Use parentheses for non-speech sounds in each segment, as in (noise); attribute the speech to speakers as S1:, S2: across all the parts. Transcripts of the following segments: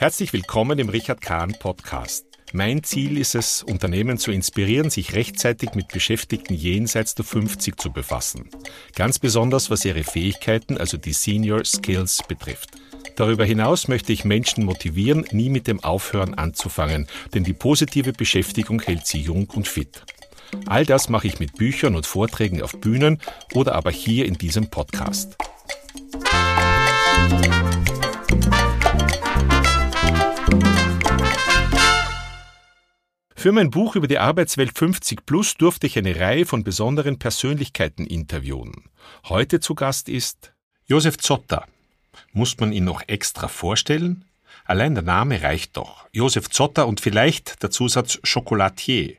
S1: Herzlich willkommen im Richard Kahn Podcast. Mein Ziel ist es, Unternehmen zu inspirieren, sich rechtzeitig mit Beschäftigten jenseits der 50 zu befassen. Ganz besonders was ihre Fähigkeiten, also die Senior Skills betrifft. Darüber hinaus möchte ich Menschen motivieren, nie mit dem Aufhören anzufangen, denn die positive Beschäftigung hält sie jung und fit. All das mache ich mit Büchern und Vorträgen auf Bühnen oder aber hier in diesem Podcast. Für mein Buch über die Arbeitswelt 50 Plus durfte ich eine Reihe von besonderen Persönlichkeiten interviewen. Heute zu Gast ist Josef Zotter. Muss man ihn noch extra vorstellen? Allein der Name reicht doch. Josef Zotter und vielleicht der Zusatz Chocolatier.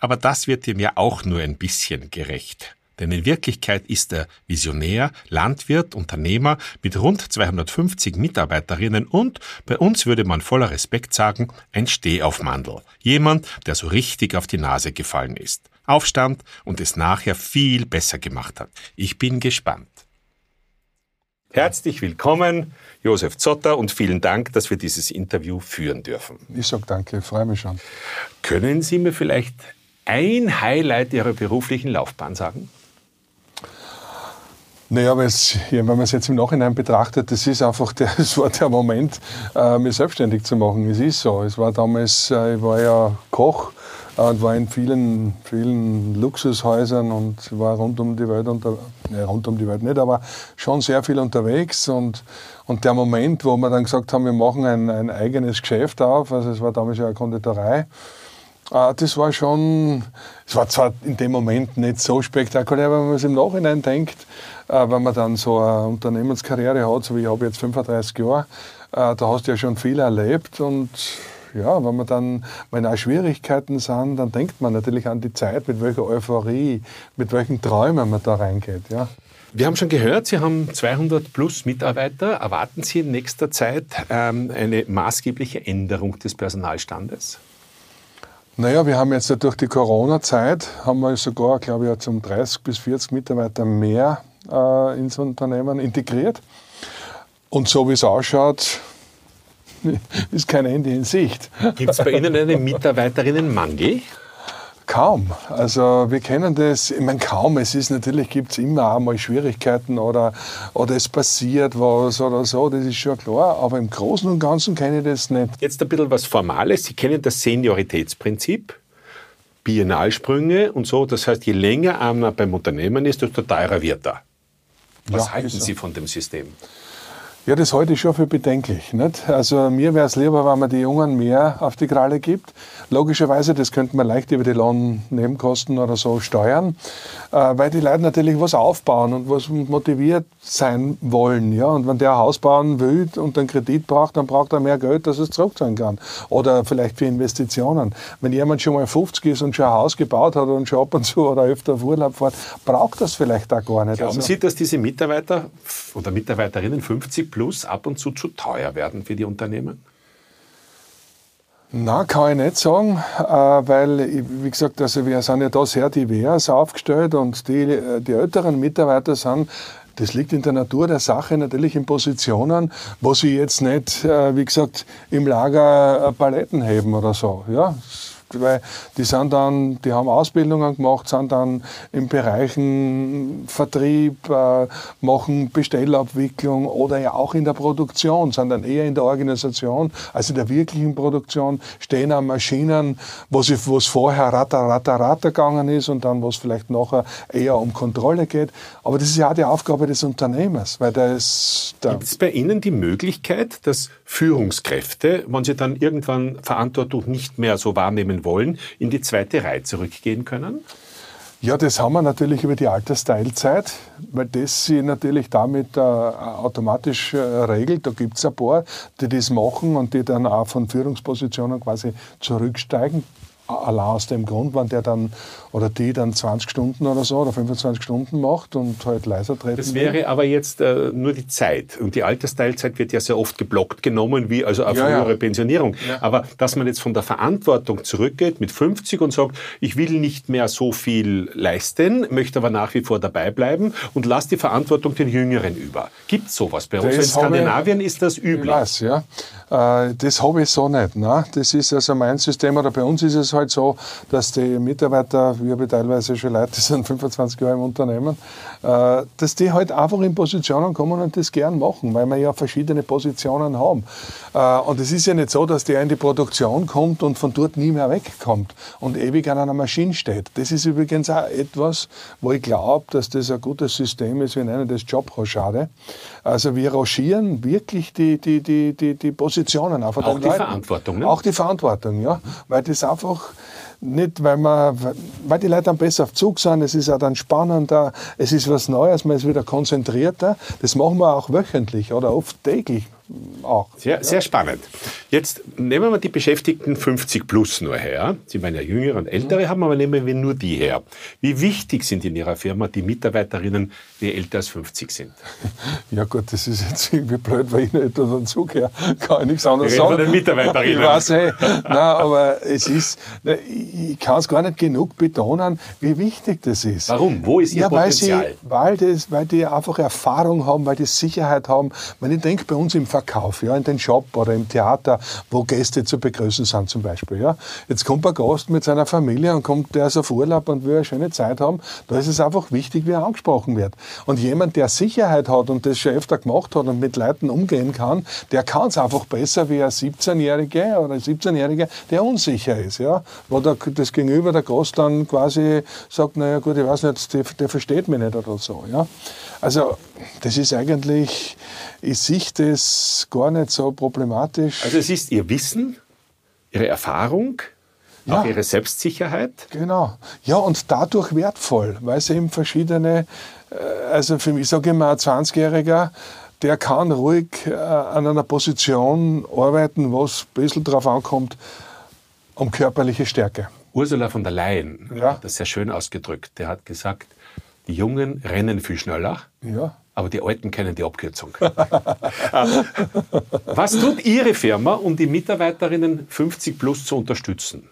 S1: Aber das wird ihm ja auch nur ein bisschen gerecht. Denn in Wirklichkeit ist er Visionär, Landwirt, Unternehmer mit rund 250 Mitarbeiterinnen und, bei uns würde man voller Respekt sagen, ein Stehaufmandel. Jemand, der so richtig auf die Nase gefallen ist, aufstand und es nachher viel besser gemacht hat. Ich bin gespannt. Herzlich willkommen, Josef Zotter, und vielen Dank, dass wir dieses Interview führen dürfen.
S2: Ich sage danke, freue mich schon.
S1: Können Sie mir vielleicht ein Highlight Ihrer beruflichen Laufbahn sagen?
S2: Naja, aber es, wenn man es jetzt im Nachhinein betrachtet, das ist einfach der, (laughs) das war der Moment, äh, mich selbstständig zu machen. Es ist so. Es war damals, äh, ich war ja Koch und war in vielen, vielen Luxushäusern und war rund um die Welt unter, ne, rund um die Welt nicht, aber schon sehr viel unterwegs und, und der Moment, wo wir dann gesagt haben, wir machen ein, ein eigenes Geschäft auf, also es war damals ja eine Konditorei, äh, das war schon, es war zwar in dem Moment nicht so spektakulär, wenn man es im Nachhinein denkt, äh, wenn man dann so eine Unternehmenskarriere hat, so wie ich habe jetzt 35 Jahre, äh, da hast du ja schon viel erlebt und ja, wenn man dann, wenn auch Schwierigkeiten sind, dann denkt man natürlich an die Zeit, mit welcher Euphorie, mit welchen Träumen man da reingeht. Ja.
S1: Wir haben schon gehört, Sie haben 200 plus Mitarbeiter. Erwarten Sie in nächster Zeit ähm, eine maßgebliche Änderung des Personalstandes?
S2: Naja, wir haben jetzt durch die Corona-Zeit, haben wir sogar, glaube ich, zum 30 bis 40 Mitarbeiter mehr äh, ins Unternehmen integriert. Und so wie es ausschaut, (laughs) ist kein Ende in Sicht.
S1: Gibt es bei Ihnen einen Mitarbeiterinnenmangel?
S2: Kaum. Also wir kennen das, ich meine kaum, es ist natürlich, gibt es immer auch mal Schwierigkeiten oder, oder es passiert was oder so, das ist schon klar, aber im Großen und Ganzen kenne ich das nicht.
S1: Jetzt ein bisschen was Formales, Sie kennen das Senioritätsprinzip, Biennalsprünge und so, das heißt, je länger einer beim Unternehmen ist, desto teurer wird er. Was ja, halten Sie von dem System?
S2: Ja, das halte ich schon für bedenklich. Nicht? Also mir wäre es lieber, wenn man die Jungen mehr auf die Kralle gibt. Logischerweise, das könnte man leicht über die Lohnnebenkosten oder so steuern, äh, weil die Leute natürlich was aufbauen und was motiviert sein wollen. Ja? Und wenn der ein Haus bauen will und einen Kredit braucht, dann braucht er mehr Geld, dass er es zurückzahlen kann. Oder vielleicht für Investitionen. Wenn jemand schon mal 50 ist und schon ein Haus gebaut hat und schon ab und zu oder öfter auf Urlaub fährt, braucht das vielleicht auch gar nicht.
S1: Glauben also, Sie, dass diese Mitarbeiter oder Mitarbeiterinnen 50 plus ab und zu zu teuer werden für die Unternehmen?
S2: Na, kann ich nicht sagen, äh, weil, wie gesagt, also wir sind ja da sehr divers aufgestellt und die, äh, die älteren Mitarbeiter sind das liegt in der Natur der Sache natürlich in Positionen, wo sie jetzt nicht, äh, wie gesagt, im Lager Paletten heben oder so. Ja, weil die sind dann, die haben Ausbildungen gemacht, sind dann in Bereichen Vertrieb, äh, machen Bestellabwicklung oder ja auch in der Produktion, sind dann eher in der Organisation, also in der wirklichen Produktion, stehen an Maschinen, wo es vorher ratter, ratter, ratter gegangen ist und dann, wo es vielleicht nachher eher um Kontrolle geht. Aber das ist ja auch die Aufgabe des Unternehmers, weil der ist...
S1: Gibt es bei Ihnen die Möglichkeit, dass Führungskräfte, wenn sie dann irgendwann Verantwortung nicht mehr so wahrnehmen wollen, in die zweite Reihe zurückgehen können?
S2: Ja, das haben wir natürlich über die Altersteilzeit, weil das sie natürlich damit äh, automatisch äh, regelt. Da gibt es ein paar, die das machen und die dann auch von Führungspositionen quasi zurücksteigen. allein aus dem Grund, wenn der dann oder die dann 20 Stunden oder so oder 25 Stunden macht und halt leiser treten.
S1: Das wäre will. aber jetzt äh, nur die Zeit. Und die Altersteilzeit wird ja sehr oft geblockt genommen, wie also eine ja, frühere ja. Pensionierung. Ja. Aber dass man jetzt von der Verantwortung zurückgeht mit 50 und sagt, ich will nicht mehr so viel leisten, möchte aber nach wie vor dabei bleiben und lasse die Verantwortung den Jüngeren über. Gibt es sowas bei uns? in Skandinavien ich, ist das üblich. Ich
S2: weiß, ja. Äh, das habe ich so nicht. Ne? Das ist also mein System, oder bei uns ist es halt so, dass die Mitarbeiter, wir haben teilweise schon Leute, die sind (laughs) 25 Jahre im Unternehmen, äh, dass die halt einfach in Positionen kommen und das gern machen, weil wir ja verschiedene Positionen haben. Äh, und es ist ja nicht so, dass der in die Produktion kommt und von dort nie mehr wegkommt und ewig an einer Maschine steht. Das ist übrigens auch etwas, wo ich glaube, dass das ein gutes System ist. Wir nennen das Jobrochade. Also wir rochieren wirklich die, die, die, die, die Positionen.
S1: Auch die Leuten. Verantwortung, ne?
S2: Auch die Verantwortung, ja. Weil das einfach nicht, weil, man, weil die Leute dann besser auf Zug sind, es ist auch dann spannender, es ist was Neues, man ist wieder konzentrierter. Das machen wir auch wöchentlich oder oft täglich auch.
S1: Sehr, sehr spannend. Jetzt nehmen wir die Beschäftigten 50 plus nur her. Sie meinen ja jüngere und ältere haben, aber nehmen wir nur die her. Wie wichtig sind in Ihrer Firma die Mitarbeiterinnen, die älter als 50 sind?
S2: Ja gut, das ist jetzt irgendwie blöd, weil ich nicht dazu gehöre. Kann ich nichts anderes
S1: sagen. Den Mitarbeiterinnen.
S2: Ich weiß eh. Nein, aber es ist, ich kann es gar nicht genug betonen, wie wichtig das ist.
S1: Warum? Wo ist Ihr ja, Potenzial?
S2: Weil, sie, weil, das, weil die einfach Erfahrung haben, weil die Sicherheit haben. Wenn ich denke, bei uns im Verkauf, ja, in den Shop oder im Theater, wo Gäste zu begrüßen sind zum Beispiel. Ja. Jetzt kommt ein Gast mit seiner Familie und kommt der ist auf Urlaub und will eine schöne Zeit haben. Da ist es einfach wichtig, wie er angesprochen wird. Und jemand, der Sicherheit hat und das schon öfter gemacht hat und mit Leuten umgehen kann, der kann es einfach besser wie ein 17-Jähriger oder ein 17-Jähriger, der unsicher ist. Ja. Wo der, das Gegenüber, der Gast dann quasi sagt, naja gut, ich weiß nicht, der, der versteht mich nicht oder so. Ja. Also das ist eigentlich, ich sehe das gar nicht so problematisch.
S1: Also es ist Ihr Wissen, Ihre Erfahrung, ja, auch Ihre Selbstsicherheit.
S2: Genau. Ja, und dadurch wertvoll, weil es eben verschiedene, äh, also für mich, sage ich mal, ein 20-Jähriger, der kann ruhig äh, an einer Position arbeiten, wo es ein bisschen darauf ankommt, um körperliche Stärke.
S1: Ursula von der Leyen ja. hat das sehr schön ausgedrückt. Der hat gesagt, die Jungen rennen viel schneller, ja. aber die Alten kennen die Abkürzung. (laughs) Was tut Ihre Firma, um die Mitarbeiterinnen 50 plus zu unterstützen?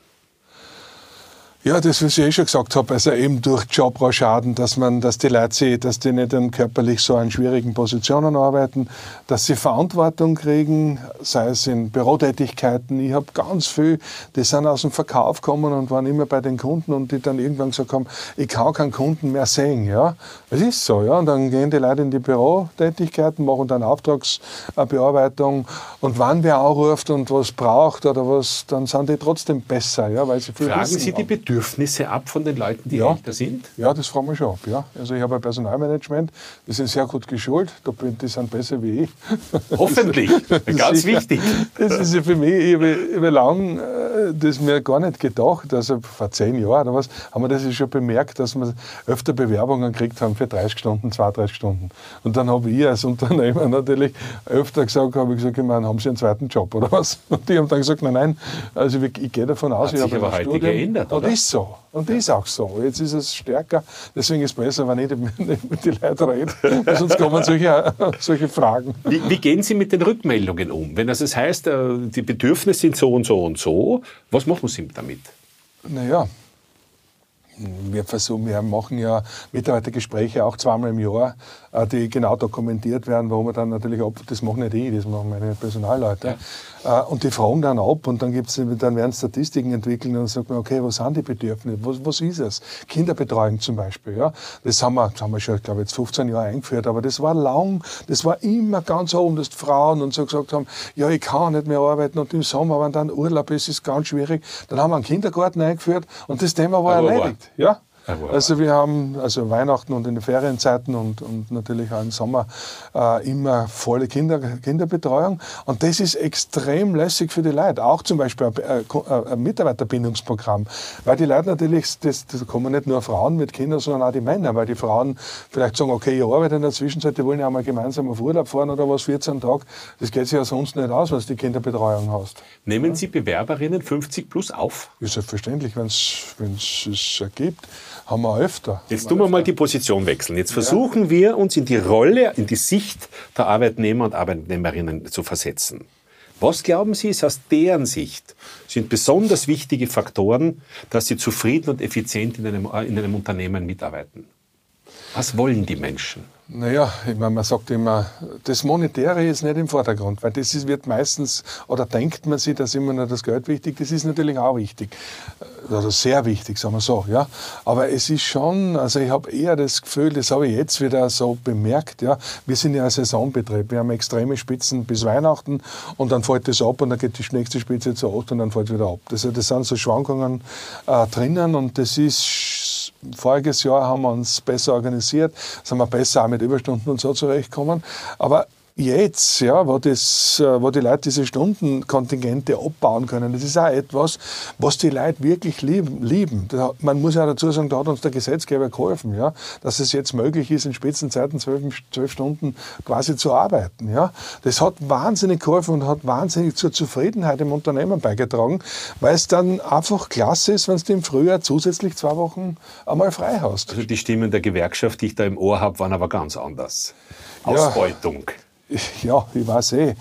S2: Ja, das, was ich eh schon gesagt habe, also eben durch Jobrauschschaden, dass man, dass die Leute sehen, dass die nicht dann körperlich so an schwierigen Positionen arbeiten, dass sie Verantwortung kriegen, sei es in Bürotätigkeiten. Ich habe ganz viel, die sind aus dem Verkauf gekommen und waren immer bei den Kunden und die dann irgendwann gesagt haben, ich kann keinen Kunden mehr sehen, ja. Es ist so, ja. Und dann gehen die Leute in die Bürotätigkeiten, machen dann Auftragsbearbeitung und wann wer anruft und was braucht oder was, dann sind die trotzdem besser, ja, weil sie
S1: viel Fragen Sie die. Bedürfnisse ab von den Leuten, die ja. älter sind?
S2: Ja, das fragen wir schon ab. Ja. Also ich habe ein Personalmanagement, die sind sehr gut geschult, die sind besser wie ich.
S1: Hoffentlich, (laughs) ganz wichtig.
S2: Das ist ja für mich, ich habe, ich habe lang äh, das mir gar nicht gedacht, also vor zehn Jahren oder was, haben wir das schon bemerkt, dass wir öfter Bewerbungen gekriegt haben für 30 Stunden, 32 Stunden. Und dann habe ich als Unternehmer (laughs) natürlich öfter gesagt, habe ich gesagt, ich meine, haben Sie einen zweiten Job oder was? (laughs) Und die haben dann gesagt, nein, nein, also ich, ich gehe davon aus,
S1: Hat ich habe aber heute Studium, geändert, oder?
S2: ist so. Und ja. ist auch so. Jetzt ist es stärker. Deswegen ist es besser, wenn ich mit den Leuten rede. Sonst kommen solche, (laughs) solche Fragen.
S1: Wie, wie, gehen Sie mit den Rückmeldungen um? Wenn das heißt, äh, die Bedürfnisse sind so und so und so, was machen Sie damit?
S2: Naja, wir versuchen, wir machen ja Mitarbeitergespräche auch zweimal im Jahr, äh, die genau dokumentiert werden, wo man dann natürlich das machen nicht ich, das machen meine Personalleute. Ja. Äh, und die fragen dann ab und dann gibt's, dann werden Statistiken entwickelt und dann sagt man, okay, was sind die Bedürfnisse? Was, was ist es? Kinderbetreuung zum Beispiel, ja. Das haben wir, das haben wir schon, glaube ich, jetzt 15 Jahre eingeführt, aber das war lang, das war immer ganz oben, dass die Frauen und so gesagt haben, ja, ich kann nicht mehr arbeiten und im Sommer, wenn dann Urlaub ist, ist ganz schwierig. Dann haben wir einen Kindergarten eingeführt und das Thema war aber erledigt. Ja? Also wir haben also Weihnachten und in den Ferienzeiten und, und natürlich auch im Sommer äh, immer volle Kinder, Kinderbetreuung. Und das ist extrem lässig für die Leute. Auch zum Beispiel ein, ein, ein Mitarbeiterbindungsprogramm. Weil die Leute natürlich, das, das kommen nicht nur Frauen mit Kindern, sondern auch die Männer. Weil die Frauen vielleicht sagen, okay, ich arbeite in der Zwischenzeit, die wollen ja mal gemeinsam auf Urlaub fahren oder was, 14 Tage. Das geht sich ja sonst nicht aus, wenn du die Kinderbetreuung hast.
S1: Nehmen Sie Bewerberinnen 50 plus auf?
S2: Ja, selbstverständlich, wenn es es ergibt haben wir öfter.
S1: Jetzt tun wir mal die Position wechseln. Jetzt versuchen ja. wir uns in die Rolle, in die Sicht der Arbeitnehmer und Arbeitnehmerinnen zu versetzen. Was glauben Sie, ist aus deren Sicht sind besonders wichtige Faktoren, dass sie zufrieden und effizient in einem, in einem Unternehmen mitarbeiten? Was wollen die Menschen?
S2: Naja, ich meine, man sagt immer, das Monetäre ist nicht im Vordergrund, weil das ist, wird meistens, oder denkt man sich, dass immer nur das Geld wichtig Das ist natürlich auch wichtig. Also sehr wichtig, sagen wir so. Ja. Aber es ist schon, also ich habe eher das Gefühl, das habe ich jetzt wieder so bemerkt, ja. Wir sind ja ein Saisonbetrieb. Wir haben extreme Spitzen bis Weihnachten und dann fällt das ab und dann geht die nächste Spitze zu 8 und dann fällt wieder ab. Das, das sind so Schwankungen äh, drinnen und das ist, voriges Jahr haben wir uns besser organisiert, sind wir besser auch mit Überstunden und so zurechtkommen. Aber jetzt, ja, wo, das, äh, wo die Leute diese Stundenkontingente abbauen können, das ist auch etwas, was die Leute wirklich lieben. lieben. Man muss ja dazu sagen, da hat uns der Gesetzgeber geholfen, ja, dass es jetzt möglich ist, in Spitzenzeiten zwölf, zwölf Stunden quasi zu arbeiten. Ja. Das hat wahnsinnig geholfen und hat wahnsinnig zur Zufriedenheit im Unternehmen beigetragen, weil es dann einfach klasse ist, wenn du im Frühjahr zusätzlich zwei Wochen einmal frei hast.
S1: Also die Stimmen der Gewerkschaft, die ich da im Ohr habe, waren aber ganz anders. Ausbeutung. Ja. (laughs)
S2: Ja, ich weiß eh.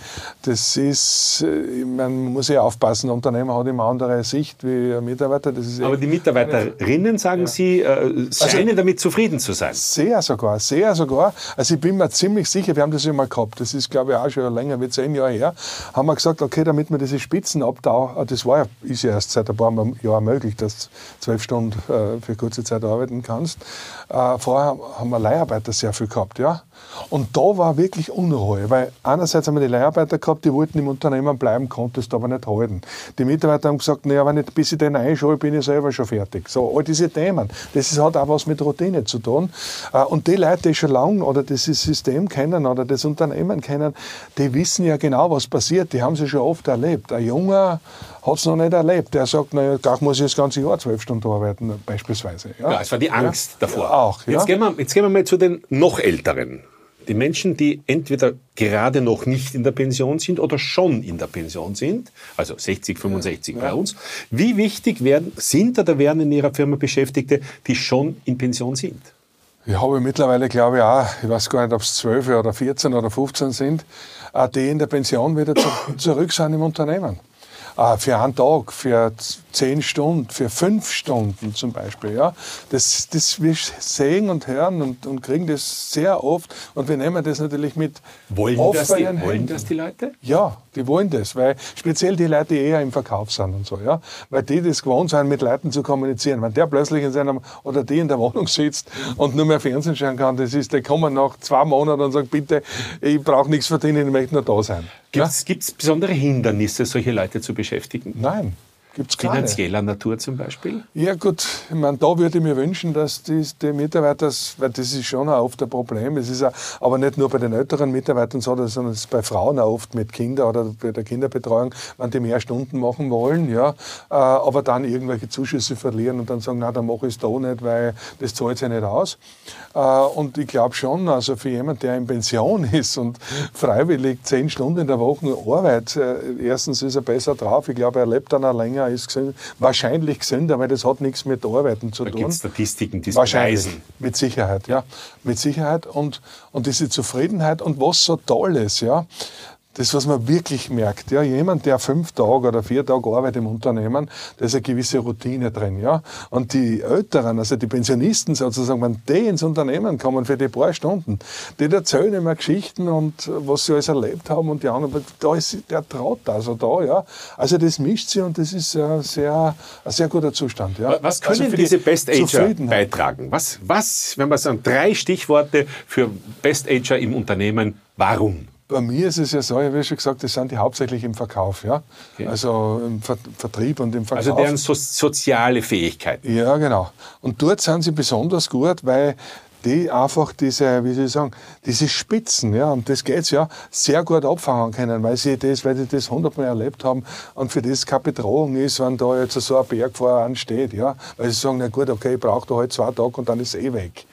S2: Das ist, äh, man muss ja aufpassen, ein Unternehmer hat immer andere Sicht wie ein Mitarbeiter. Ist
S1: eh Aber die Mitarbeiterinnen, sagen ja. Sie, äh, also scheinen also, damit zufrieden zu sein?
S2: Sehr sogar, sehr sogar. Also ich bin mir ziemlich sicher, wir haben das immer gehabt, das ist glaube ich auch schon länger wie zehn Jahre her, haben wir gesagt, okay, damit wir diese Spitzen abtauchen, das war ja, ist ja erst seit ein paar Jahren möglich, dass du zwölf Stunden äh, für kurze Zeit arbeiten kannst. vorher haben wir Leiharbeiter sehr viel gehabt, ja. Und da war wirklich Unruhe, weil einerseits haben wir die Leiharbeiter gehabt, die wollten im Unternehmen bleiben, konnten es aber nicht halten. Die Mitarbeiter haben gesagt, naja, wenn ich, bis ich den einschule, bin ich selber schon fertig. So, all diese Themen. Das hat auch was mit Routine zu tun. Äh, und die Leute, die schon lange oder das System kennen oder das Unternehmen kennen, die wissen ja genau, was passiert. Die haben sie schon oft erlebt. Ein Junger hat es noch nicht erlebt. Der sagt, naja, gar muss ich das ganze Jahr zwölf Stunden arbeiten, beispielsweise.
S1: Ja, ja es war die Angst ja. davor. Ja, auch, ja. Jetzt, gehen wir, jetzt gehen wir mal zu den noch Älteren. Die Menschen, die entweder gerade noch nicht in der Pension sind oder schon in der Pension sind, also 60, 65 ja, bei uns, wie wichtig werden, sind oder werden in Ihrer Firma Beschäftigte, die schon in Pension sind?
S2: Ich habe mittlerweile, glaube ich, auch, ich weiß gar nicht, ob es 12 oder 14 oder 15 sind, die in der Pension wieder (clears throat) zurück sind im Unternehmen. Äh, für einen Tag, für zehn Stunden, für fünf Stunden zum Beispiel. Ja. Das, das wir sehen und hören und, und kriegen das sehr oft und wir nehmen das natürlich mit
S1: wollen das die, Wollen das die Leute?
S2: Ja, die wollen das, weil speziell die Leute, die eher im Verkauf sind und so, ja, weil die das gewohnt sind, mit Leuten zu kommunizieren. Wenn der plötzlich in seinem oder die in der Wohnung sitzt und nur mehr Fernsehen schauen kann, das ist, die kommen nach zwei Monaten und sagen, bitte, ich brauche nichts verdienen, ich möchte nur da sein.
S1: Gibt es besondere Hindernisse, solche Leute zu beschäftigen?
S2: Nein.
S1: Gibt's Finanzieller Natur zum Beispiel?
S2: Ja gut, ich meine, da würde ich mir wünschen, dass die, die Mitarbeiter, weil das ist schon auch oft ein Problem, es ist auch, aber nicht nur bei den älteren Mitarbeitern so, sondern es ist bei Frauen auch oft mit Kindern oder bei der Kinderbetreuung, wenn die mehr Stunden machen wollen, ja, äh, aber dann irgendwelche Zuschüsse verlieren und dann sagen, na, dann mache ich es da nicht, weil das zahlt sich nicht aus. Äh, und ich glaube schon, also für jemanden, der in Pension (laughs) ist und freiwillig zehn Stunden in der Woche arbeitet, äh, erstens ist er besser drauf, ich glaube, er lebt dann auch länger Finger ist gesünd, wahrscheinlich gesünder, weil das hat nichts mit Arbeiten zu
S1: da
S2: tun. Da
S1: Statistiken, die
S2: Wahrscheinlich, beweisen. mit Sicherheit, ja. Mit Sicherheit und, und diese Zufriedenheit und was so toll ist, ja das, was man wirklich merkt, ja, jemand, der fünf Tage oder vier Tage arbeitet im Unternehmen, da ist eine gewisse Routine drin, ja. Und die Älteren, also die Pensionisten sozusagen, wenn die ins Unternehmen kommen für die paar Stunden, die erzählen immer Geschichten und was sie alles erlebt haben und die anderen, da ist der Traut also da, ja. Also das mischt sich und das ist ein sehr, ein sehr guter Zustand, ja.
S1: Was können also diese Best Ager beitragen? Was, was, wenn man sagen, drei Stichworte für Best Ager im Unternehmen, warum?
S2: Bei mir ist es ja so, ich habe ja schon gesagt, das sind die hauptsächlich im Verkauf, ja. Okay. Also im Ver Vertrieb und im Verkauf.
S1: Also deren so soziale Fähigkeiten.
S2: Ja, genau. Und dort sind sie besonders gut, weil die einfach diese, wie soll ich sagen, diese Spitzen, ja, und das geht's ja, sehr gut abfangen können, weil sie das, weil die das hundertmal erlebt haben und für das keine Bedrohung ist, wenn da jetzt so ein Berg vorher ansteht, ja, weil sie sagen, na gut, okay, ich brauche da halt zwei Tage und dann ist es eh weg.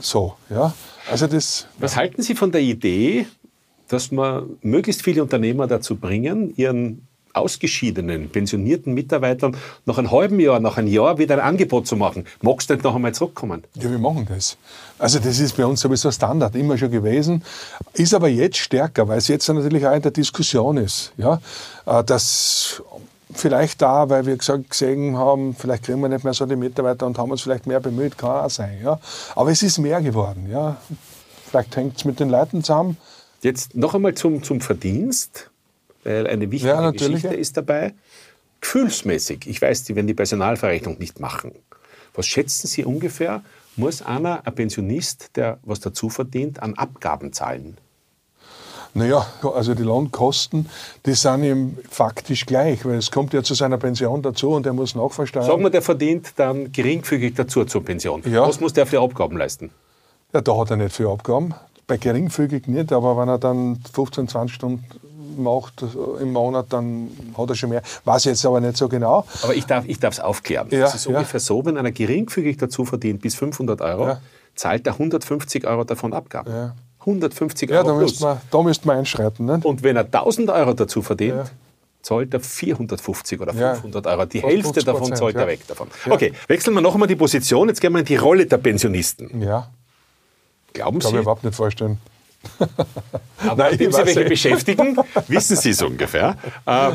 S2: So, ja. Also das.
S1: Was halten Sie von der Idee, dass man möglichst viele Unternehmer dazu bringen, ihren ausgeschiedenen, pensionierten Mitarbeitern nach einem halben Jahr, nach einem Jahr wieder ein Angebot zu machen. Magst du nicht noch einmal zurückkommen?
S2: Ja, wir machen das. Also das ist bei uns sowieso Standard, immer schon gewesen. Ist aber jetzt stärker, weil es jetzt natürlich auch in der Diskussion ist. Ja? Äh, dass vielleicht da, weil wir gesagt, gesehen haben, vielleicht kriegen wir nicht mehr so die Mitarbeiter und haben uns vielleicht mehr bemüht, kann auch sein. Ja? Aber es ist mehr geworden. Ja? Vielleicht hängt es mit den Leuten zusammen.
S1: Jetzt noch einmal zum, zum Verdienst weil eine wichtige ja, Geschichte ist dabei. Gefühlsmäßig, ich weiß, die werden die Personalverrechnung nicht machen. Was schätzen Sie ungefähr, muss einer, ein Pensionist, der was dazu verdient, an Abgaben zahlen?
S2: Naja, also die Lohnkosten, die sind ihm faktisch gleich, weil es kommt ja zu seiner Pension dazu und er muss nachversteuern.
S1: Sagen wir, der verdient dann geringfügig dazu zur Pension. Ja. Was muss der für Abgaben leisten?
S2: Ja, da hat er nicht viel Abgaben. Bei geringfügig nicht, aber wenn er dann 15, 20 Stunden macht im Monat, dann hat er schon mehr. Weiß jetzt aber nicht so genau.
S1: Aber ich darf es aufklären. Ja, es ist ja. ungefähr so, wenn einer geringfügig dazu verdient bis 500 Euro, ja. zahlt er 150 Euro davon Abgaben. Ja. 150 Euro
S2: ja, da plus. Man, da müsste man einschreiten. Nicht?
S1: Und wenn er 1000 Euro dazu verdient, ja. zahlt er 450 oder 500 Euro. Die Hälfte davon zahlt er weg davon. Okay, wechseln wir noch einmal die Position. Jetzt gehen wir in die Rolle der Pensionisten.
S2: Ja.
S1: Glauben
S2: Sie? Kann ich überhaupt nicht vorstellen. (laughs)
S1: Aber Nein, nachdem Sie welche beschäftigen, (laughs) wissen Sie es ungefähr. Äh,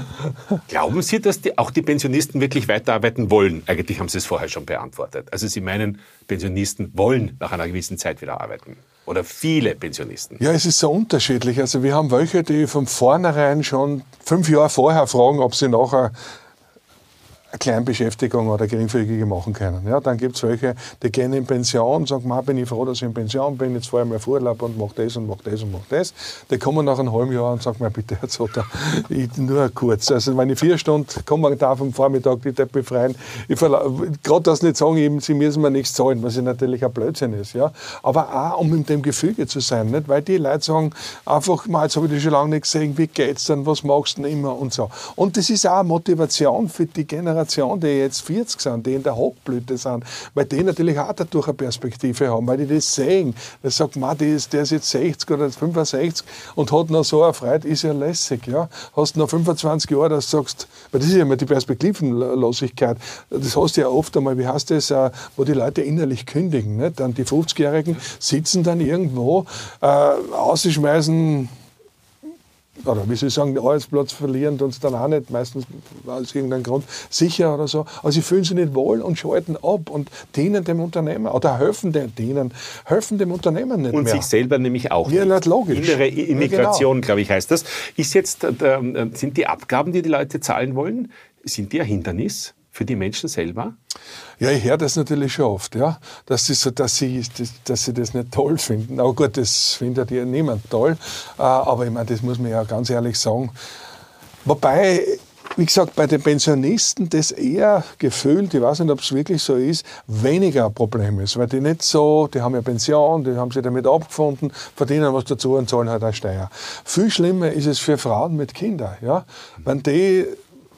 S1: glauben Sie, dass die, auch die Pensionisten wirklich weiterarbeiten wollen? Eigentlich haben Sie es vorher schon beantwortet. Also Sie meinen, Pensionisten wollen nach einer gewissen Zeit wieder arbeiten? Oder viele Pensionisten?
S2: Ja, es ist so unterschiedlich. Also wir haben welche, die von vornherein schon fünf Jahre vorher fragen, ob sie nachher Kleinbeschäftigung oder geringfügige machen können. Ja, dann gibt es welche, die gehen in Pension, sagen, Ma, bin ich froh, dass ich in Pension bin, jetzt fahre ich mal Urlaub und mache das und mache das und mache das. Die kommen nach einem halben Jahr und sagen mir, bitte, (laughs) Herr Zotter, ich, nur kurz. Also wenn ich vier Stunden kommen darf am Vormittag, die Depp befreien, gerade das nicht sagen, eben, sie müssen mir nichts zahlen, was ja natürlich ein Blödsinn ist. Ja? Aber auch, um in dem Gefüge zu sein, nicht? weil die Leute sagen, einfach, mal, jetzt habe ich dich schon lange nicht gesehen, wie geht's denn, was machst du denn immer und so. Und das ist auch eine Motivation für die Generation, Generation, die jetzt 40 sind, die in der Hochblüte sind, weil die natürlich auch dadurch eine Perspektive haben, weil die das sehen. Der sagt, man, der ist, der ist jetzt 60 oder 65 und hat noch so eine Freude, ist ja lässig. Ja? Hast noch 25 Jahre, dass du sagst, weil das ist ja immer die Perspektivenlosigkeit. Das hast du ja oft einmal, wie heißt das, äh, wo die Leute innerlich kündigen. Nicht? Dann die 50-Jährigen sitzen dann irgendwo, äh, ausschmeißen oder wie soll ich sagen, den Arbeitsplatz verlieren und dann auch nicht, meistens aus irgendeinem Grund, sicher oder so. Aber sie fühlen sich nicht wohl und schalten ab und dienen dem Unternehmer oder helfen dem, denen, helfen dem Unternehmer nicht
S1: und
S2: mehr.
S1: Und sich selber nämlich auch
S2: ja, nicht. logisch.
S1: Innere Immigration, ja, genau. glaube ich, heißt das. Ist jetzt, äh, sind die Abgaben, die die Leute zahlen wollen, sind die ein Hindernis? Für die Menschen selber?
S2: Ja, ich höre das natürlich schon oft, ja, dass sie, so, dass, sie, dass sie das nicht toll finden. Aber gut, das findet ja niemand toll. Äh, aber ich meine, das muss man ja ganz ehrlich sagen. Wobei, wie gesagt, bei den Pensionisten das eher gefühlt, ich weiß nicht, ob es wirklich so ist, weniger ein Problem ist. Weil die nicht so, die haben ja Pension, die haben sich damit abgefunden, verdienen was dazu und zahlen halt eine Steuer. Viel schlimmer ist es für Frauen mit Kindern. Ja? Wenn die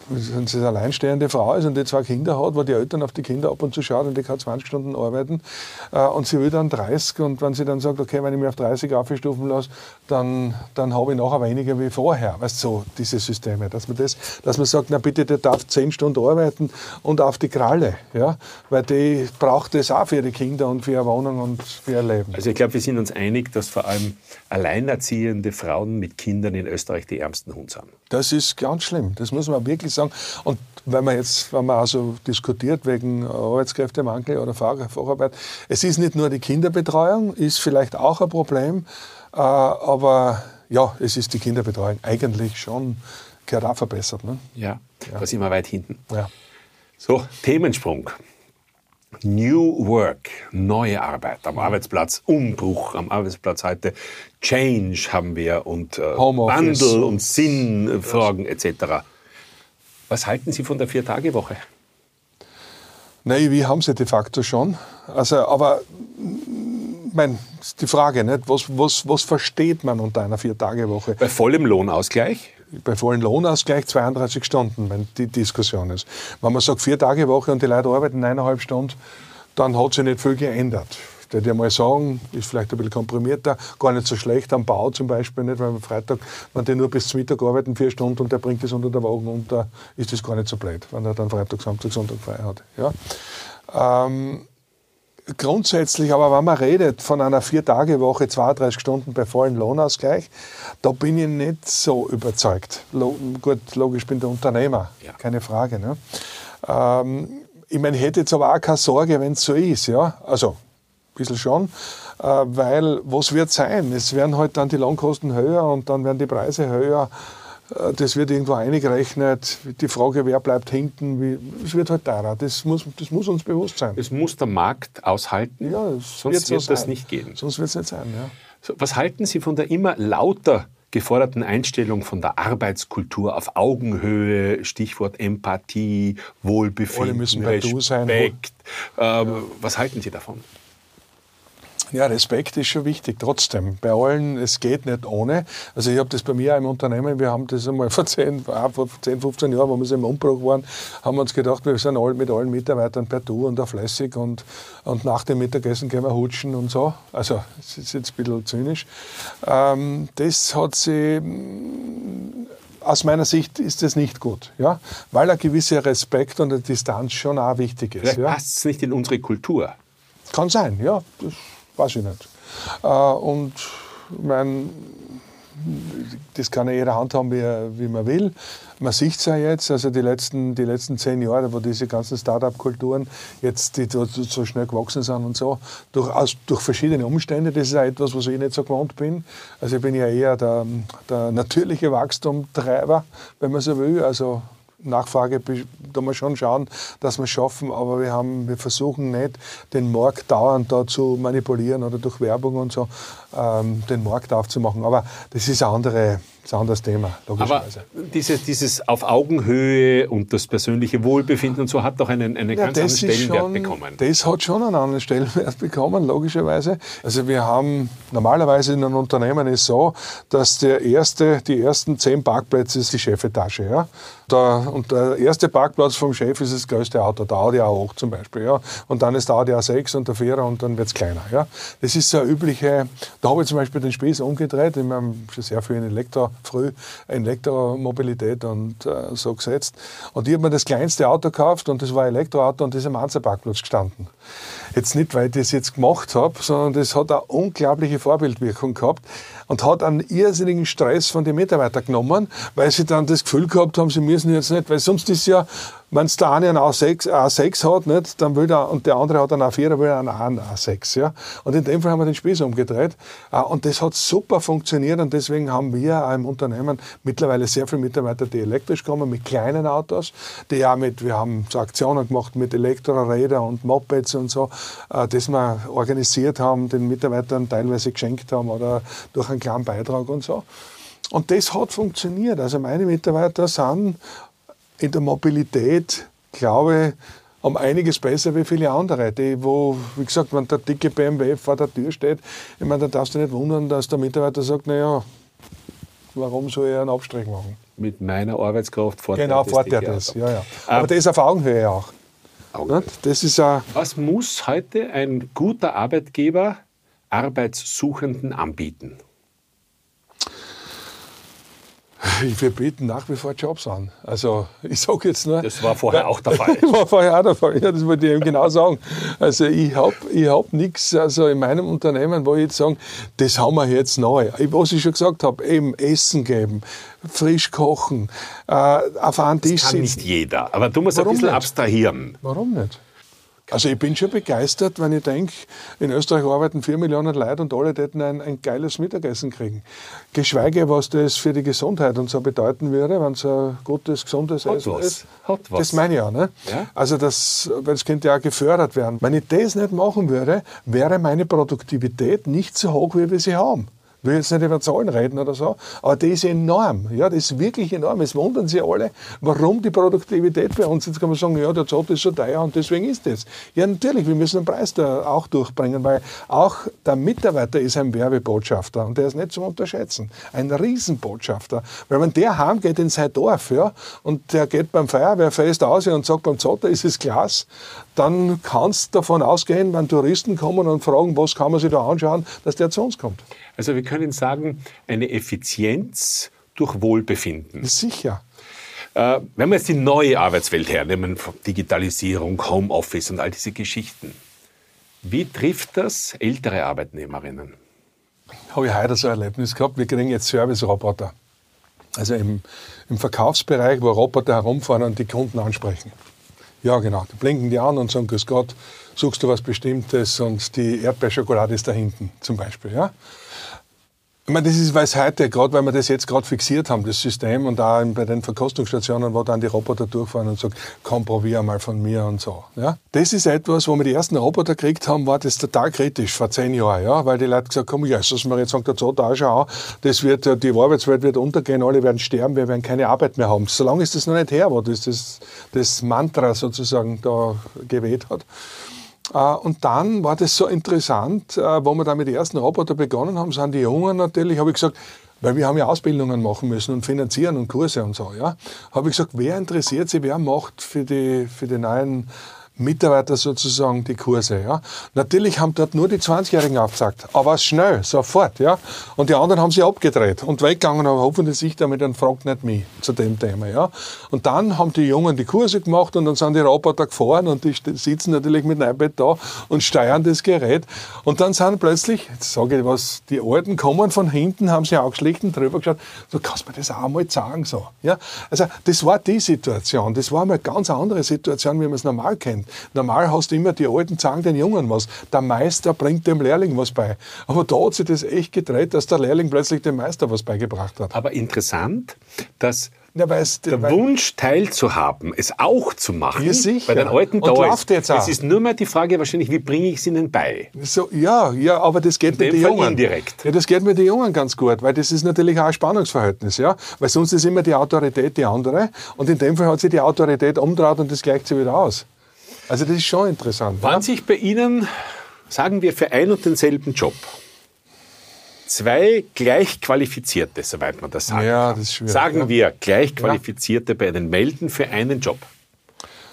S2: wenn sie eine alleinstehende Frau ist und die zwei Kinder hat, wo die Eltern auf die Kinder ab und zu schauen und die kann 20 Stunden arbeiten äh, und sie will dann 30 und wenn sie dann sagt, okay, wenn ich mich auf 30 aufstufen lasse, dann, dann habe ich nachher weniger wie vorher. Weißt so, diese Systeme, dass man das, dass man sagt, na bitte, der darf 10 Stunden arbeiten und auf die Kralle, ja, weil die braucht das auch für ihre Kinder und für ihre Wohnung und für ihr Leben.
S1: Also ich glaube, wir sind uns einig, dass vor allem alleinerziehende Frauen mit Kindern in Österreich die ärmsten Hund sind.
S2: Das ist ganz schlimm, das muss man wirklich sagen. Und wenn man jetzt, wenn man also diskutiert wegen Arbeitskräftemangel oder Facharbeit, es ist nicht nur die Kinderbetreuung, ist vielleicht auch ein Problem, äh, aber ja, es ist die Kinderbetreuung eigentlich schon, gehört auch verbessert. Ne?
S1: Ja, ja, da sind wir weit hinten.
S2: Ja.
S1: So, Themensprung. New Work, neue Arbeit am Arbeitsplatz, Umbruch am Arbeitsplatz heute, Change haben wir und äh, Wandel und Sinnfragen etc. Was halten Sie von der Vier-Tage-Woche?
S2: Nein, wir haben sie de facto schon. Also, aber mein, die Frage, nicht? Was, was, was versteht man unter einer Vier-Tage-Woche?
S1: Bei vollem Lohnausgleich?
S2: Bei vollem Lohnausgleich 32 Stunden, wenn die Diskussion ist. Wenn man sagt Vier-Tage-Woche und die Leute arbeiten eineinhalb Stunden, dann hat sich nicht viel geändert. Ich würde mal sagen, ist vielleicht ein bisschen komprimierter, gar nicht so schlecht am Bau zum Beispiel, nicht, weil am Freitag, wenn die nur bis zum Mittag arbeiten, vier Stunden und der bringt das unter der Woche unter, ist das gar nicht so blöd, wenn er dann Freitag, Samstag, Sonntag frei hat. Ja? Ähm, grundsätzlich, aber wenn man redet von einer Vier-Tage-Woche, 32 Stunden bei vollem Lohnausgleich, da bin ich nicht so überzeugt. Lo gut, logisch bin der Unternehmer, ja. keine Frage. Ne? Ähm, ich meine, ich hätte jetzt aber auch keine Sorge, wenn es so ist. Ja? Also, ein bisschen schon. Äh, weil, was wird sein? Es werden halt dann die Lohnkosten höher und dann werden die Preise höher. Äh, das wird irgendwo eingerechnet. Die Frage, wer bleibt hinten, es wird halt teurer. Das muss, das muss uns bewusst sein.
S1: Es muss der Markt aushalten,
S2: ja,
S1: sonst wird das nicht gehen.
S2: Sonst wird es nicht sein, ja.
S1: So, was halten Sie von der immer lauter geforderten Einstellung von der Arbeitskultur auf Augenhöhe, Stichwort Empathie, Wohlbefinden, Respekt. Ähm, ja. Was halten Sie davon?
S2: Ja, Respekt ist schon wichtig, trotzdem. Bei allen, es geht nicht ohne. Also ich habe das bei mir auch im Unternehmen, wir haben das einmal (laughs) vor 10, vor 10 15 Jahren, wo wir so im Umbruch waren, haben wir uns gedacht, wir sind alle mit allen Mitarbeitern per Du und auch fleißig und, und nach dem Mittagessen gehen wir hutschen und so. Also, das ist jetzt ein bisschen zynisch. Ähm, das hat sie aus meiner Sicht ist das nicht gut, ja? weil ein gewisser Respekt und eine Distanz schon auch wichtig ist.
S1: Vielleicht ja? passt es nicht in unsere Kultur.
S2: Kann sein, ja. Das weiß ich nicht. Äh, und mein, das kann ja jeder handhaben, wie, wie man will. Man sieht es ja jetzt, also die letzten, die letzten zehn Jahre, wo diese ganzen Start-up-Kulturen jetzt die so schnell gewachsen sind und so, durch, aus, durch verschiedene Umstände, das ist auch etwas, was ich nicht so gewohnt bin. Also ich bin ja eher der, der natürliche Wachstumtreiber, wenn man so will. Also Nachfrage, da muss schon schauen, dass wir es schaffen, aber wir, haben, wir versuchen nicht, den Markt dauernd da zu manipulieren oder durch Werbung und so ähm, den Markt aufzumachen. Aber das ist eine andere, ist ein anderes Thema,
S1: logischerweise. Aber dieses, dieses auf Augenhöhe und das persönliche Wohlbefinden und so hat doch einen, einen ja, ganz anderen Stellenwert
S2: schon,
S1: bekommen.
S2: Das hat schon einen anderen Stellenwert bekommen, logischerweise. Also wir haben normalerweise in einem Unternehmen ist so, dass der erste, die ersten zehn Parkplätze ist die Chefetage. Ja? Der, und der erste Parkplatz vom Chef ist das größte Auto, der Audi A8 zum Beispiel. Ja? Und dann ist der Audi A6 und der Vierer und dann wird es kleiner. Ja? Das ist so eine übliche, da habe ich zum Beispiel den Spieß umgedreht, ich habe schon sehr viel in Elektro früh Elektromobilität und äh, so gesetzt. Und ich habe mir das kleinste Auto gekauft und das war ein Elektroauto und das ist am Anzerparkplatz gestanden. Jetzt nicht, weil ich das jetzt gemacht habe, sondern das hat eine unglaubliche Vorbildwirkung gehabt und hat einen irrsinnigen Stress von den Mitarbeitern genommen, weil sie dann das Gefühl gehabt haben, sie müssen jetzt nicht, weil sonst ist ja wenn es der eine einen A6, A6 hat, nicht, dann will der, und der andere hat einen A4, dann will er einen A6. Ja? Und in dem Fall haben wir den Spieß umgedreht. Äh, und das hat super funktioniert und deswegen haben wir auch im Unternehmen mittlerweile sehr viele Mitarbeiter, die elektrisch kommen, mit kleinen Autos, die auch mit, wir haben so Aktionen gemacht mit Elektrorädern und Mopeds und so, äh, das wir organisiert haben, den Mitarbeitern teilweise geschenkt haben oder durch einen kleinen Beitrag und so. Und das hat funktioniert. Also meine Mitarbeiter sind in der Mobilität, glaube ich, um einiges besser wie viele andere, die, wo, wie gesagt, wenn der dicke BMW vor der Tür steht, ich meine, da darfst du nicht wundern, dass der Mitarbeiter sagt, naja, warum soll ich einen Abstrich machen?
S1: Mit meiner Arbeitskraft
S2: fordert genau, er das. Genau, fordert das, ja, ja. Aber ähm, das ist auf Augenhöhe auch. Augenhöhe. Das ist
S1: Was muss heute ein guter Arbeitgeber Arbeitssuchenden anbieten?
S2: Wir bieten nach wie vor Jobs an. Also ich sage jetzt nur.
S1: Das war vorher auch der Fall. (laughs)
S2: war vorher auch der Fall. Ja, das wollte ich eben genau sagen. Also ich habe ich hab nichts also in meinem Unternehmen, wo ich jetzt sagen, das haben wir jetzt neu. Was ich schon gesagt habe, eben Essen geben, frisch kochen, äh, auf einen Tisch
S1: das kann nicht jeder. Aber du musst Warum ein bisschen nicht? abstrahieren.
S2: Warum nicht? Also ich bin schon begeistert, wenn ich denke, in Österreich arbeiten vier Millionen Leute und alle hätten ein, ein geiles Mittagessen kriegen. Geschweige, was das für die Gesundheit und so bedeuten würde, wenn es ein gutes, gesundes
S1: Hat
S2: Essen
S1: was.
S2: ist.
S1: Hat was.
S2: Das meine ich auch. Ne?
S1: Ja.
S2: Also das, weil das könnte ja auch gefördert werden. Wenn ich das nicht machen würde, wäre meine Produktivität nicht so hoch, wie wir sie haben. Will jetzt nicht über Zahlen reden oder so, aber die ist enorm. Ja, das ist wirklich enorm. Es wundern sich alle, warum die Produktivität bei uns, jetzt kann man sagen, ja, der Zott ist so teuer und deswegen ist das. Ja, natürlich, wir müssen den Preis da auch durchbringen, weil auch der Mitarbeiter ist ein Werbebotschafter und der ist nicht zu unterschätzen. Ein Riesenbotschafter. Weil wenn der heimgeht in sein Dorf ja, und der geht beim Feuerwehrfest aus und sagt, beim Zotter ist es Glas, dann kannst du davon ausgehen, wenn Touristen kommen und fragen, was kann man sich da anschauen, dass der zu uns kommt.
S1: Also wir können sagen, eine Effizienz durch Wohlbefinden.
S2: Sicher.
S1: Äh, wenn wir jetzt die neue Arbeitswelt hernehmen, Digitalisierung, Homeoffice und all diese Geschichten, wie trifft das ältere Arbeitnehmerinnen?
S2: habe ich heute so ein Erlebnis gehabt. Wir kriegen jetzt Service-Roboter. Also im, im Verkaufsbereich, wo Roboter herumfahren und die Kunden ansprechen. Ja, genau. Die blinken die an und sagen, Grüß Gott, suchst du was Bestimmtes und die Erdbeerschokolade ist da hinten zum Beispiel. Ja? Ich meine, das ist, heute, gerade weil wir das jetzt gerade fixiert haben, das System und auch bei den Verkostungsstationen, wo dann die Roboter durchfahren und sagen, komm, probier mal von mir und so. Ja? Das ist etwas, wo wir die ersten Roboter gekriegt haben, war das total kritisch vor zehn Jahren, ja? weil die Leute gesagt haben, ja, Jesus, wir jetzt sagen, der auch schon an, das wird, die Arbeitswelt wird untergehen, alle werden sterben, wir werden keine Arbeit mehr haben. Solange ist das noch nicht her, wo das, das, das Mantra sozusagen da geweht hat. Äh, Und dann war das so interessant, äh, wo wir dann mit den ersten Roboter begonnen haben, sind die Jungen natürlich, habe ich gesagt, weil wir haben ja Ausbildungen machen müssen und finanzieren und Kurse und so, ja. Habe ich gesagt, wer interessiert sich, wer macht für die, für die neuen Mitarbeiter sozusagen die Kurse, ja. Natürlich haben dort nur die 20-Jährigen aufgesagt, aber schnell, sofort, ja. Und die anderen haben sich abgedreht und weggegangen, aber hoffentlich sich damit dann fragt nicht mich zu dem Thema, ja. Und dann haben die Jungen die Kurse gemacht und dann sind die Roboter gefahren und die sitzen natürlich mit dem iPad da und steuern das Gerät. Und dann sind plötzlich, jetzt sage ich was, die Alten kommen von hinten, haben sich aufgeschlichen, drüber geschaut, so kannst du mir das auch mal sagen, so. Ja. Also, das war die Situation. Das war mal eine ganz andere Situation, wie man es normal kennt. Normal hast du immer die Alten sagen den Jungen was. Der Meister bringt dem Lehrling was bei. Aber da hat sich das echt gedreht, dass der Lehrling plötzlich dem Meister was beigebracht hat.
S1: Aber interessant, dass
S2: Ja,
S1: der Wunsch teilzuhaben, es auch zu machen,
S2: Ja, sicher.
S1: bei den Alten da ist.
S2: jetzt auch.
S1: Es ist nur mehr die Frage wahrscheinlich, wie bringe ich es ihnen bei?
S2: so, ja, ja, aber das geht
S1: In
S2: mit den Jungen.
S1: indirekt.
S2: Ja, das geht mit den Jungen ganz gut, weil das ist natürlich auch ein Spannungsverhältnis, ja. Weil sonst ist immer die Autorität die andere und in dem Fall hat sich die Autorität umdraht und das gleicht sich wieder aus. Also das ist schon interessant.
S1: Wann sich bei Ihnen, sagen wir, für ein und denselben Job zwei gleichqualifizierte, soweit man das sagen
S2: Ja, das ist schwierig,
S1: sagen
S2: ja.
S1: wir gleichqualifizierte bei Ihnen melden für einen Job.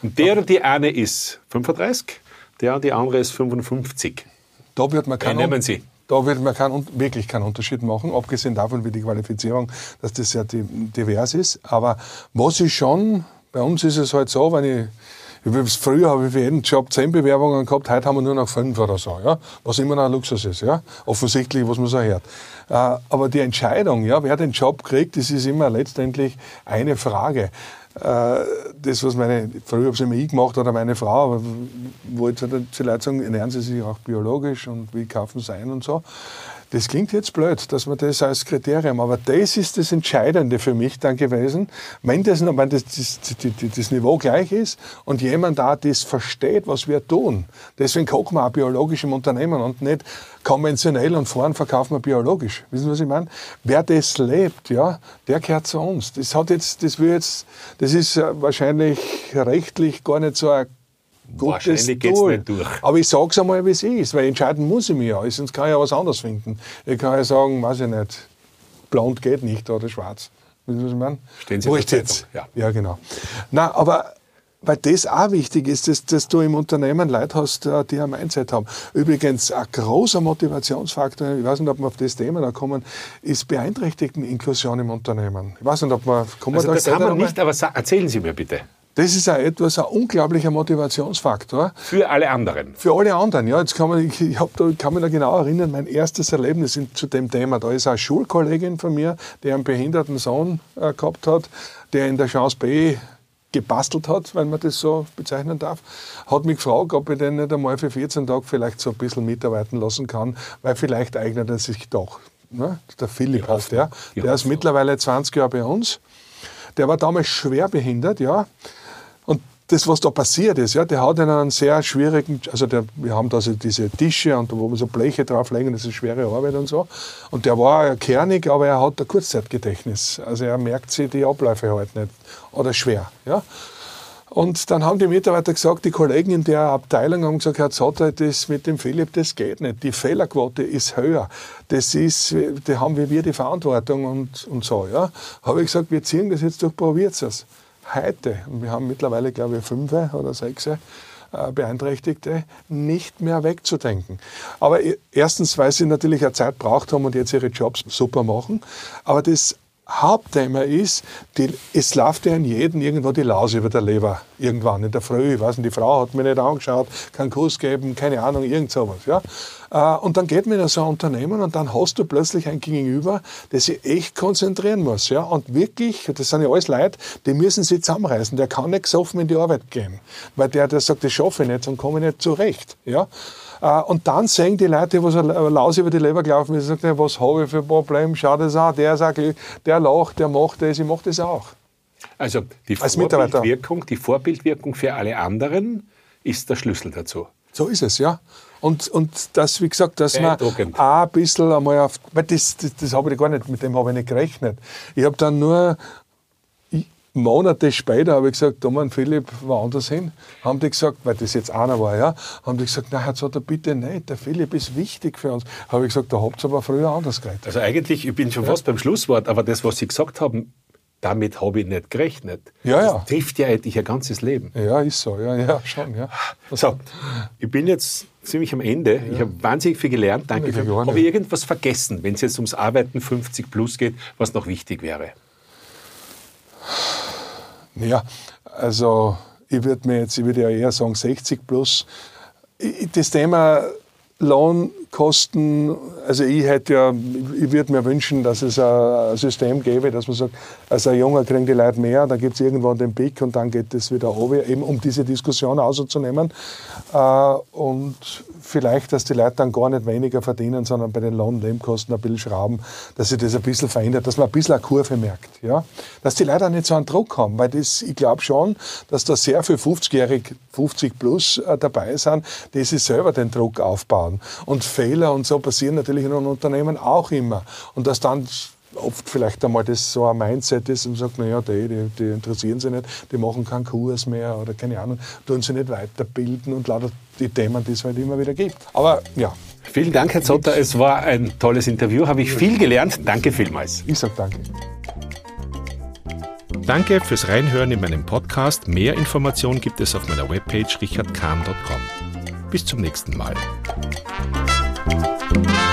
S1: Und der die eine ist 35, der und die andere ist 55.
S2: Da wird man keinen,
S1: nehmen Sie?
S2: Da wird man keinen, wirklich keinen Unterschied machen, abgesehen davon, wie die Qualifizierung, dass das sehr di- divers ist. Aber was ich schon, bei uns ist es halt so, wenn ich, früher habe ich für jeden Job zehn Bewerbungen gehabt, heute haben wir nur noch fünf oder so, ja? was immer noch ein Luxus ist, ja? offensichtlich, was man so hört. Äh, aber die Entscheidung, ja, wer den Job kriegt, das ist immer letztendlich eine Frage. Äh, Das, was meine, früher habe es immer ich gemacht oder meine Frau, aber wo jetzt halt die Leute sagen, ernähren sie sich auch biologisch und wie kaufen sie ein und so. Das klingt jetzt blöd, dass man das als Kriterium, aber das ist das Entscheidende für mich dann gewesen, wenn das, wenn das, das, das, das Niveau gleich ist und jemand da das versteht, was wir tun. Deswegen kochen wir auch biologisch im Unternehmen und nicht konventionell und vorn verkaufen wir biologisch. Wissen Sie, was ich meine? Wer das lebt, ja, der gehört zu uns. Das hat jetzt, das will jetzt, das ist äh, wahrscheinlich rechtlich gar nicht so ein
S1: Wahrscheinlich geht's
S2: Tool.
S1: nicht durch.
S2: Aber ich sage es einmal, wie es ist, weil entscheiden muss ich mich ja. Sonst kann ich ja was anderes finden. Ich kann ja sagen, weiß ich nicht, blond geht nicht oder schwarz. Wissen Sie, was ich meine?
S1: Stehen Sie
S2: jetzt.
S1: Zeitung,
S2: Ja. ja, genau. Na, aber weil das auch wichtig ist, dass, dass du im Unternehmen Leute hast, äh, die ein Mindset haben. Übrigens, ein großer Motivationsfaktor, ich weiß nicht, ob wir auf das Thema da kommen, ist Beeinträchtigteninklusion im Unternehmen. Ich weiß nicht, ob wir, kommen
S1: Also
S2: wir da
S1: das haben wir nicht, aber erzählen Sie mir bitte.
S2: Das ist auch etwas, ein unglaublicher Motivationsfaktor.
S1: Für alle anderen.
S2: Für alle anderen, ja. Jetzt kann man, ich, ich hab da, kann mich da genau erinnern, mein erstes Erlebnis in, zu dem Thema. Da ist eine Schulkollegin von mir, die einen behinderten Sohn äh, gehabt hat, der in der Chance B gebastelt hat, wenn man das so bezeichnen darf, hat mich gefragt, ob ich den nicht einmal für 14 Tage vielleicht so ein bisschen mitarbeiten lassen kann, weil vielleicht eignet er sich doch. Ne? Der Philipp heißt der. Der ist mittlerweile 20 Jahre bei uns. Der war damals schwer behindert, ja das, was da passiert ist, ja, der hat einen sehr schwierigen, also der, wir haben da so diese Tische und wo wir so Bleche drauflegen, das ist schwere Arbeit und so. Und der war kernig, aber er hat ein Kurzzeitgedächtnis. Also er merkt sich die Abläufe halt nicht. Oder schwer, ja. Und dann haben die Mitarbeiter gesagt, die Kollegen in der Abteilung haben gesagt, Herr Zotter, das mit dem Philipp, das geht nicht. Die Fehlerquote ist höher. Das ist, da haben wir die Verantwortung und, und so, ja. Habe ich gesagt, wir ziehen das jetzt durch, probiert es heute, und wir haben mittlerweile, glaube ich, fünf oder sechs äh, Beeinträchtigte, nicht mehr wegzudenken. Aber erstens, weil sie natürlich eine Zeit braucht haben und jetzt ihre Jobs super machen. Aber das Hauptthema ist, die, es läuft ja in jedem irgendwo die Laus über der Leber. Irgendwann in der Früh, ich weiß nicht, die Frau hat mir nicht angeschaut, keinen Kuss geben, keine Ahnung, irgend sowas. Ja? Äh, und dann geht man in so ein Unternehmen und dann hast du plötzlich ein Gegenüber, der sich echt konzentrieren muss. Ja? Und wirklich, das sind ja alles Leute, die müssen sich zusammenreißen. Der kann nicht gesoffen in die Arbeit gehen. Weil der, der sagt, das schaffe ich nicht, dann komme ich nicht zurecht. Ja? Äh, und dann sehen die Leute, die so laus über die Leber gelaufen ist, sagen, was habe ich für ein Problem, schau das an, der sagt, der lacht, der macht das, ich mache das auch.
S1: Also die Vorbildwirkung, die Vorbildwirkung für alle anderen ist der Schlüssel dazu.
S2: So ist es, ja. Und, und das, wie gesagt, dass man auch ein bisschen einmal auf, weil das, das, das habe ich gar nicht, mit dem habe ich nicht gerechnet. Ich habe dann nur Monate später habe ich gesagt, da mein Philipp woanders hin. Haben die gesagt, weil das jetzt einer war, ja, haben die gesagt, na, hat er bitte nicht, der Philipp ist wichtig für uns. Habe ich gesagt, da habt ihr aber früher anders geredet.
S1: Also eigentlich, ich bin schon ja. fast beim Schlusswort, aber das, was Sie gesagt haben, damit habe ich nicht gerechnet.
S2: Ja, ja.
S1: Das trifft ja eigentlich ein ganzes Leben.
S2: Ja, ist so, ja, ja, schon, ja.
S1: So, ich bin jetzt ziemlich am Ende. Ja. Ich habe wahnsinnig viel gelernt. Danke. Für, habe ich irgendwas vergessen, wenn es jetzt ums Arbeiten 50 plus geht, was noch wichtig wäre?
S2: Ja, also ich würde mir jetzt, ich würde ja eher sagen 60 plus. Das Thema Lohnkosten, also ich hätte ja, ich würde mir wünschen, dass es ein System gäbe, dass man sagt, als ein Junger kriegen die Leute mehr, dann gibt es irgendwann den Pick und dann geht es wieder runter, eben um diese Diskussion auszunehmen. Äh, und vielleicht, dass die Leute dann gar nicht weniger verdienen, sondern bei den Lohn- und Nebenkosten ein bisschen schrauben, dass sich das ein bisschen verändert, dass man ein bisschen eine Kurve merkt. Ja? Dass die Leute auch nicht so einen Druck haben, weil das, ich glaube schon, dass da sehr viele 50-jährig, 50 plus äh, dabei sind, die sich selber den Druck aufbauen. Und Fehler und so passieren natürlich in einem Unternehmen auch immer. Und dass dann oft vielleicht einmal das so ein Mindset ist und sagt, naja, die, die, die interessieren sich nicht, die machen keinen Kurs mehr oder keine Ahnung, tun sie nicht weiterbilden und lauter die Themen, die es halt immer wieder gibt. Aber ja.
S1: Vielen Dank, Herr Zotter. Es war ein tolles Interview, habe ich viel gelernt. Danke vielmals.
S2: Ich sage danke.
S1: Danke fürs Reinhören in meinem Podcast. Mehr Informationen gibt es auf meiner Webpage richardkahn.com. Bis zum nächsten Mal. Bye.